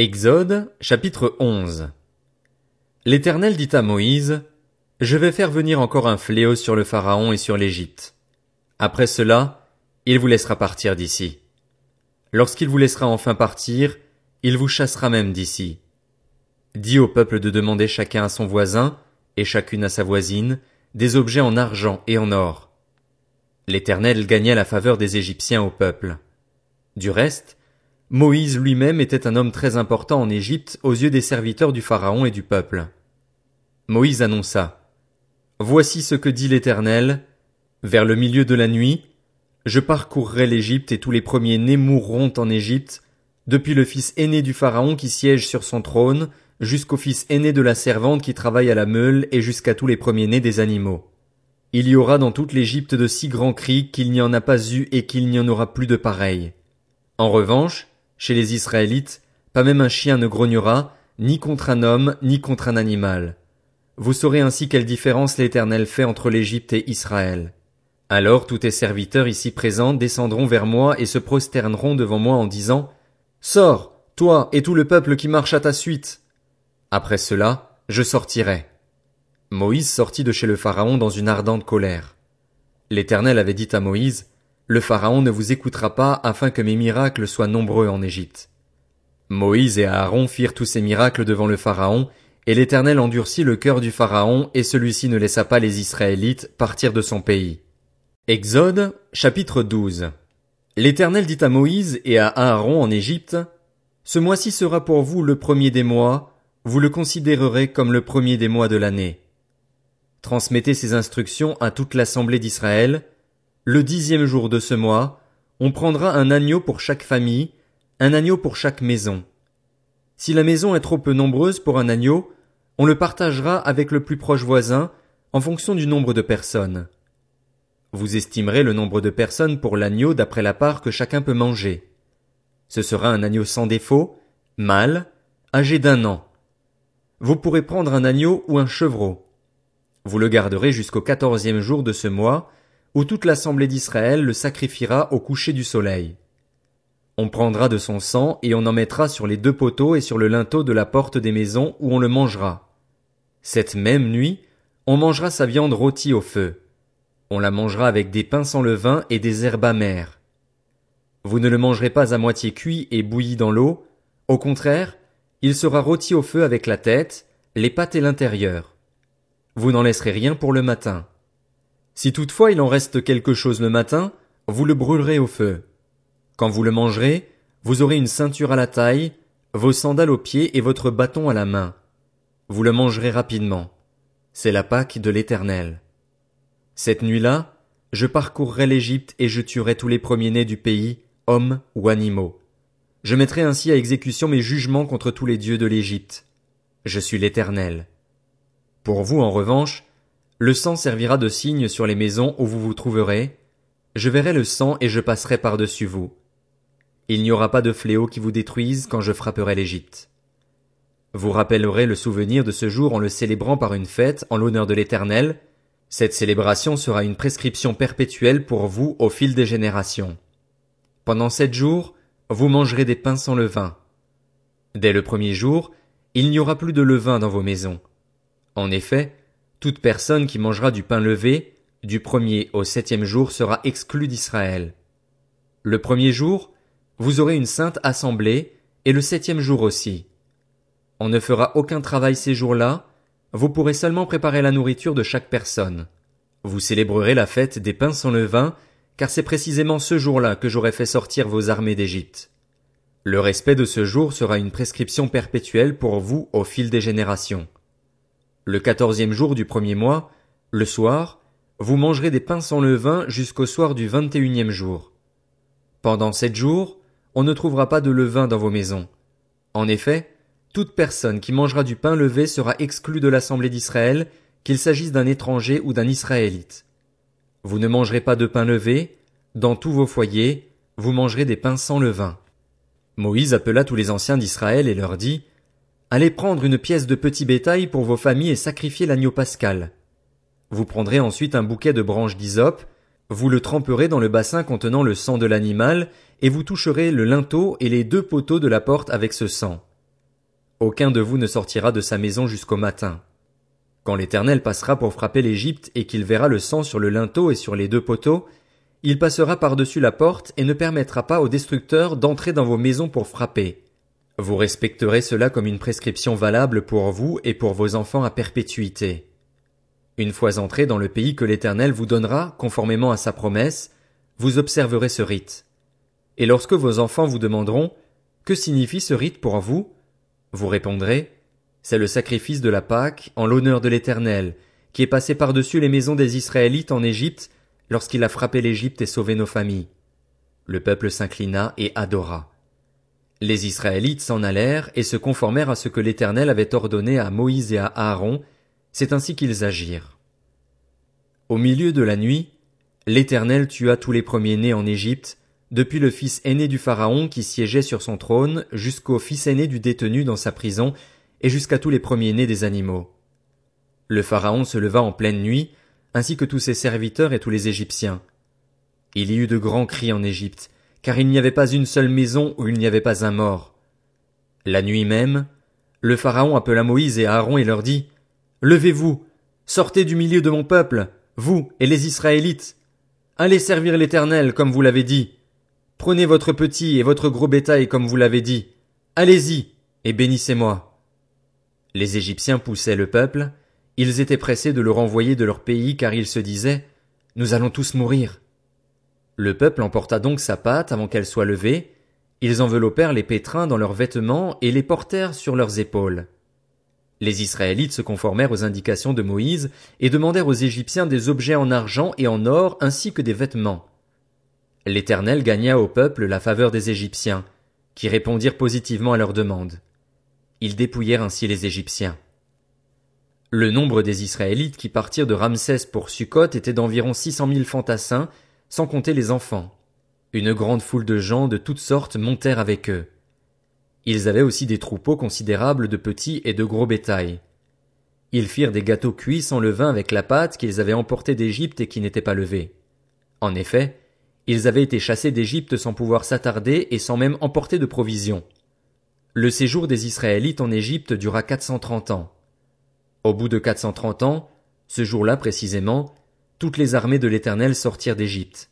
Exode, chapitre 11 L'Éternel dit à Moïse, Je vais faire venir encore un fléau sur le Pharaon et sur l'Égypte. Après cela, il vous laissera partir d'ici. Lorsqu'il vous laissera enfin partir, il vous chassera même d'ici. Dis au peuple de demander chacun à son voisin, et chacune à sa voisine, des objets en argent et en or. L'Éternel gagna la faveur des Égyptiens au peuple. Du reste, Moïse lui-même était un homme très important en Égypte aux yeux des serviteurs du Pharaon et du peuple. Moïse annonça. Voici ce que dit l'Éternel. Vers le milieu de la nuit, je parcourrai l'Égypte et tous les premiers-nés mourront en Égypte, depuis le fils aîné du Pharaon qui siège sur son trône, jusqu'au fils aîné de la servante qui travaille à la meule et jusqu'à tous les premiers-nés des animaux. Il y aura dans toute l'Égypte de si grands cris qu'il n'y en a pas eu et qu'il n'y en aura plus de pareils. En revanche, chez les Israélites, pas même un chien ne grognera, ni contre un homme, ni contre un animal. Vous saurez ainsi quelle différence l'Éternel fait entre l'Égypte et Israël. Alors tous tes serviteurs ici présents descendront vers moi et se prosterneront devant moi en disant, Sors, toi et tout le peuple qui marche à ta suite. Après cela, je sortirai. Moïse sortit de chez le Pharaon dans une ardente colère. L'Éternel avait dit à Moïse, le Pharaon ne vous écoutera pas afin que mes miracles soient nombreux en Égypte. Moïse et Aaron firent tous ces miracles devant le Pharaon, et l'Éternel endurcit le cœur du Pharaon, et celui-ci ne laissa pas les Israélites partir de son pays. Exode, chapitre 12. L'Éternel dit à Moïse et à Aaron en Égypte, Ce mois-ci sera pour vous le premier des mois, vous le considérerez comme le premier des mois de l'année. Transmettez ces instructions à toute l'assemblée d'Israël, le dixième jour de ce mois, on prendra un agneau pour chaque famille, un agneau pour chaque maison. Si la maison est trop peu nombreuse pour un agneau, on le partagera avec le plus proche voisin en fonction du nombre de personnes. Vous estimerez le nombre de personnes pour l'agneau d'après la part que chacun peut manger. Ce sera un agneau sans défaut, mâle, âgé d'un an. Vous pourrez prendre un agneau ou un chevreau. Vous le garderez jusqu'au quatorzième jour de ce mois, où toute l'assemblée d'Israël le sacrifiera au coucher du soleil. On prendra de son sang et on en mettra sur les deux poteaux et sur le linteau de la porte des maisons où on le mangera. Cette même nuit, on mangera sa viande rôtie au feu. On la mangera avec des pains sans levain et des herbes amères. Vous ne le mangerez pas à moitié cuit et bouilli dans l'eau, au contraire, il sera rôti au feu avec la tête, les pattes et l'intérieur. Vous n'en laisserez rien pour le matin. Si toutefois il en reste quelque chose le matin, vous le brûlerez au feu. Quand vous le mangerez, vous aurez une ceinture à la taille, vos sandales aux pieds et votre bâton à la main. Vous le mangerez rapidement. C'est la Pâque de l'Éternel. Cette nuit-là, je parcourrai l'Égypte et je tuerai tous les premiers-nés du pays, hommes ou animaux. Je mettrai ainsi à exécution mes jugements contre tous les dieux de l'Égypte. Je suis l'Éternel. Pour vous, en revanche, le sang servira de signe sur les maisons où vous vous trouverez. Je verrai le sang et je passerai par-dessus vous. Il n'y aura pas de fléau qui vous détruise quand je frapperai l'Égypte. Vous rappellerez le souvenir de ce jour en le célébrant par une fête en l'honneur de l'Éternel. Cette célébration sera une prescription perpétuelle pour vous au fil des générations. Pendant sept jours, vous mangerez des pains sans levain. Dès le premier jour, il n'y aura plus de levain dans vos maisons. En effet, toute personne qui mangera du pain levé, du premier au septième jour sera exclue d'Israël. Le premier jour, vous aurez une sainte assemblée, et le septième jour aussi. On ne fera aucun travail ces jours-là, vous pourrez seulement préparer la nourriture de chaque personne. Vous célébrerez la fête des pains sans levain, car c'est précisément ce jour-là que j'aurai fait sortir vos armées d'Égypte. Le respect de ce jour sera une prescription perpétuelle pour vous au fil des générations. Le quatorzième jour du premier mois, le soir, vous mangerez des pains sans levain jusqu'au soir du vingt et unième jour. Pendant sept jours, on ne trouvera pas de levain dans vos maisons. En effet, toute personne qui mangera du pain levé sera exclue de l'assemblée d'Israël, qu'il s'agisse d'un étranger ou d'un Israélite. Vous ne mangerez pas de pain levé, dans tous vos foyers, vous mangerez des pains sans levain. Moïse appela tous les anciens d'Israël et leur dit, Allez prendre une pièce de petit bétail pour vos familles et sacrifier l'agneau pascal. Vous prendrez ensuite un bouquet de branches d'hysope, vous le tremperez dans le bassin contenant le sang de l'animal, et vous toucherez le linteau et les deux poteaux de la porte avec ce sang. Aucun de vous ne sortira de sa maison jusqu'au matin. Quand l'Éternel passera pour frapper l'Égypte et qu'il verra le sang sur le linteau et sur les deux poteaux, il passera par-dessus la porte et ne permettra pas aux destructeurs d'entrer dans vos maisons pour frapper. Vous respecterez cela comme une prescription valable pour vous et pour vos enfants à perpétuité. Une fois entrés dans le pays que l'Éternel vous donnera, conformément à sa promesse, vous observerez ce rite. Et lorsque vos enfants vous demanderont Que signifie ce rite pour vous? Vous répondrez c'est le sacrifice de la Pâque en l'honneur de l'Éternel, qui est passé par-dessus les maisons des Israélites en Égypte, lorsqu'il a frappé l'Égypte et sauvé nos familles. Le peuple s'inclina et adora. Les Israélites s'en allèrent et se conformèrent à ce que l'Éternel avait ordonné à Moïse et à Aaron, c'est ainsi qu'ils agirent. Au milieu de la nuit, l'Éternel tua tous les premiers-nés en Égypte, depuis le fils aîné du Pharaon qui siégeait sur son trône jusqu'au fils aîné du détenu dans sa prison et jusqu'à tous les premiers-nés des animaux. Le Pharaon se leva en pleine nuit, ainsi que tous ses serviteurs et tous les Égyptiens. Il y eut de grands cris en Égypte, car il n'y avait pas une seule maison où il n'y avait pas un mort. La nuit même, le Pharaon appela Moïse et Aaron et leur dit, Levez-vous, sortez du milieu de mon peuple, vous et les Israélites. Allez servir l'Éternel comme vous l'avez dit. Prenez votre petit et votre gros bétail comme vous l'avez dit. Allez-y, et bénissez-moi. Les Égyptiens poussaient le peuple, ils étaient pressés de le renvoyer de leur pays car ils se disaient Nous allons tous mourir. Le peuple emporta donc sa pâte avant qu'elle soit levée, ils enveloppèrent les pétrins dans leurs vêtements et les portèrent sur leurs épaules. Les Israélites se conformèrent aux indications de Moïse et demandèrent aux Égyptiens des objets en argent et en or ainsi que des vêtements. L'Éternel gagna au peuple la faveur des Égyptiens, qui répondirent positivement à leurs demandes. Ils dépouillèrent ainsi les Égyptiens. Le nombre des Israélites qui partirent de Ramsès pour Sukkot était d'environ six cent mille fantassins, sans compter les enfants. Une grande foule de gens de toutes sortes montèrent avec eux. Ils avaient aussi des troupeaux considérables de petits et de gros bétail. Ils firent des gâteaux cuits sans levain avec la pâte qu'ils avaient emportée d'Égypte et qui n'était pas levée. En effet, ils avaient été chassés d'Égypte sans pouvoir s'attarder et sans même emporter de provisions. Le séjour des Israélites en Égypte dura 430 ans. Au bout de 430 ans, ce jour-là précisément, toutes les armées de l'Éternel sortirent d'Égypte.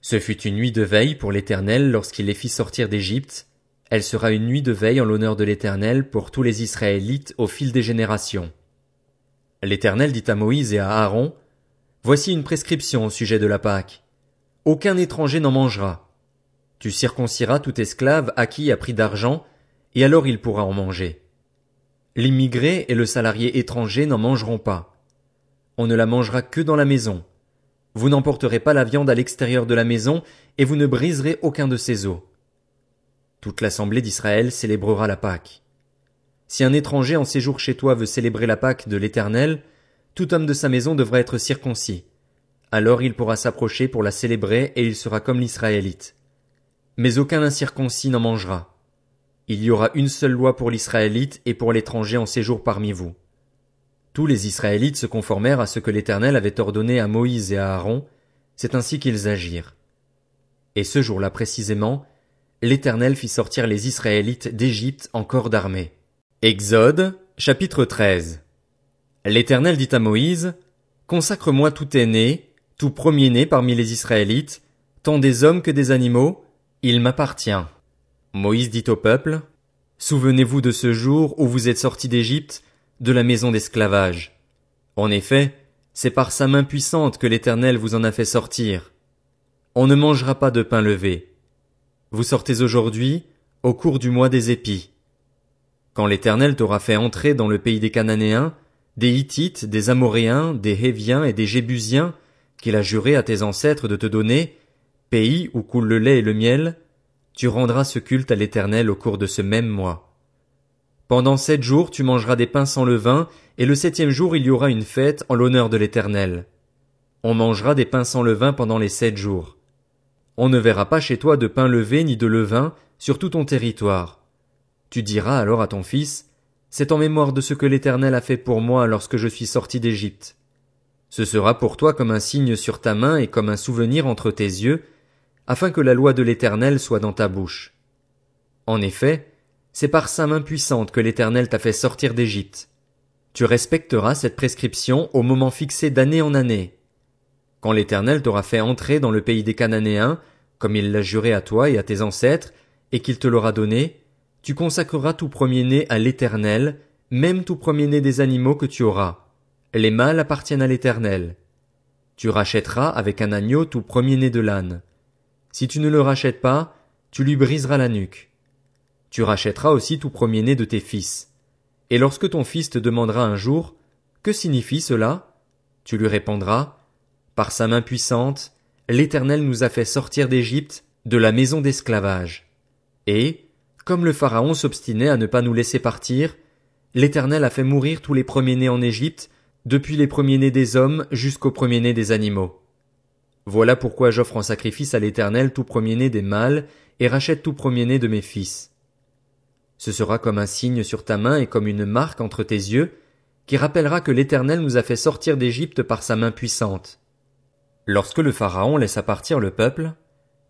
Ce fut une nuit de veille pour l'Éternel lorsqu'il les fit sortir d'Égypte. Elle sera une nuit de veille en l'honneur de l'Éternel pour tous les Israélites au fil des générations. L'Éternel dit à Moïse et à Aaron, Voici une prescription au sujet de la Pâque. Aucun étranger n'en mangera. Tu circonciras tout esclave acquis à prix d'argent, et alors il pourra en manger. L'immigré et le salarié étranger n'en mangeront pas. On ne la mangera que dans la maison. Vous n'emporterez pas la viande à l'extérieur de la maison, et vous ne briserez aucun de ses os. Toute l'assemblée d'Israël célébrera la Pâque. Si un étranger en séjour chez toi veut célébrer la Pâque de l'Éternel, tout homme de sa maison devra être circoncis. Alors il pourra s'approcher pour la célébrer et il sera comme l'Israélite. Mais aucun incirconcis n'en mangera. Il y aura une seule loi pour l'Israélite et pour l'étranger en séjour parmi vous. Tous les Israélites se conformèrent à ce que l'Éternel avait ordonné à Moïse et à Aaron, c'est ainsi qu'ils agirent. Et ce jour-là précisément, l'Éternel fit sortir les Israélites d'Égypte en corps d'armée. Exode, chapitre 13. L'Éternel dit à Moïse, Consacre-moi tout aîné, tout premier-né parmi les Israélites, tant des hommes que des animaux, il m'appartient. Moïse dit au peuple, Souvenez-vous de ce jour où vous êtes sortis d'Égypte, de la maison d'esclavage. En effet, c'est par sa main puissante que l'Éternel vous en a fait sortir. On ne mangera pas de pain levé. Vous sortez aujourd'hui, au cours du mois des épis. Quand l'Éternel t'aura fait entrer dans le pays des Cananéens, des Hittites, des Amoréens, des Héviens et des Jébusiens, qu'il a juré à tes ancêtres de te donner, pays où coule le lait et le miel, tu rendras ce culte à l'Éternel au cours de ce même mois. Pendant sept jours tu mangeras des pains sans levain, et le septième jour il y aura une fête en l'honneur de l'Éternel. On mangera des pains sans levain pendant les sept jours. On ne verra pas chez toi de pain levé ni de levain sur tout ton territoire. Tu diras alors à ton fils, C'est en mémoire de ce que l'Éternel a fait pour moi lorsque je suis sorti d'Égypte. Ce sera pour toi comme un signe sur ta main et comme un souvenir entre tes yeux, afin que la loi de l'Éternel soit dans ta bouche. En effet, C'est par sa main puissante que l'Éternel t'a fait sortir d'Égypte. Tu respecteras cette prescription au moment fixé d'année en année. Quand l'Éternel t'aura fait entrer dans le pays des Cananéens, comme il l'a juré à toi et à tes ancêtres, et qu'il te l'aura donné, tu consacreras tout premier-né à l'Éternel, même tout premier-né des animaux que tu auras. Les mâles appartiennent à l'Éternel. Tu rachèteras avec un agneau tout premier-né de l'âne. Si tu ne le rachètes pas, tu lui briseras la nuque. Tu rachèteras aussi tout premier-né de tes fils. Et lorsque ton fils te demandera un jour, que signifie cela? Tu lui répondras, par sa main puissante, l'Éternel nous a fait sortir d'Égypte, de la maison d'esclavage. Et, comme le Pharaon s'obstinait à ne pas nous laisser partir, l'Éternel a fait mourir tous les premiers-nés en Égypte, depuis les premiers-nés des hommes jusqu'aux premiers-nés des animaux. Voilà pourquoi j'offre en sacrifice à l'Éternel tout premier-né des mâles, et rachète tout premier-né de mes fils. Ce sera comme un signe sur ta main et comme une marque entre tes yeux, qui rappellera que l'Éternel nous a fait sortir d'Égypte par sa main puissante. Lorsque le Pharaon laissa partir le peuple,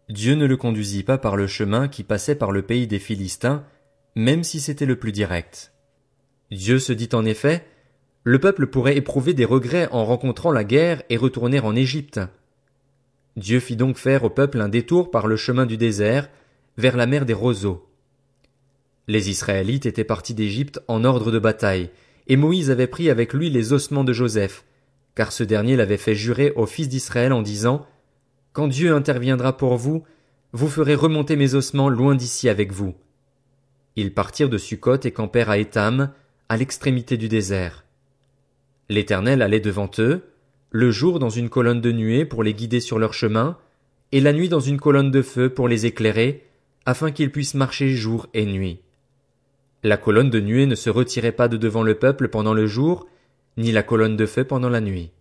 Dieu ne le conduisit pas par le chemin qui passait par le pays des Philistins, même si c'était le plus direct. Dieu se dit en effet, le peuple pourrait éprouver des regrets en rencontrant la guerre et retourner en Égypte. Dieu fit donc faire au peuple un détour par le chemin du désert, vers la mer des roseaux. Les Israélites étaient partis d'Égypte en ordre de bataille, et Moïse avait pris avec lui les ossements de Joseph, car ce dernier l'avait fait jurer aux fils d'Israël en disant Quand Dieu interviendra pour vous, vous ferez remonter mes ossements loin d'ici avec vous. Ils partirent de Sukkot et campèrent à Étam, à l'extrémité du désert. L'Éternel allait devant eux, le jour dans une colonne de nuée pour les guider sur leur chemin, et la nuit dans une colonne de feu pour les éclairer, afin qu'ils puissent marcher jour et nuit. La colonne de nuée ne se retirait pas de devant le peuple pendant le jour, ni la colonne de feu pendant la nuit.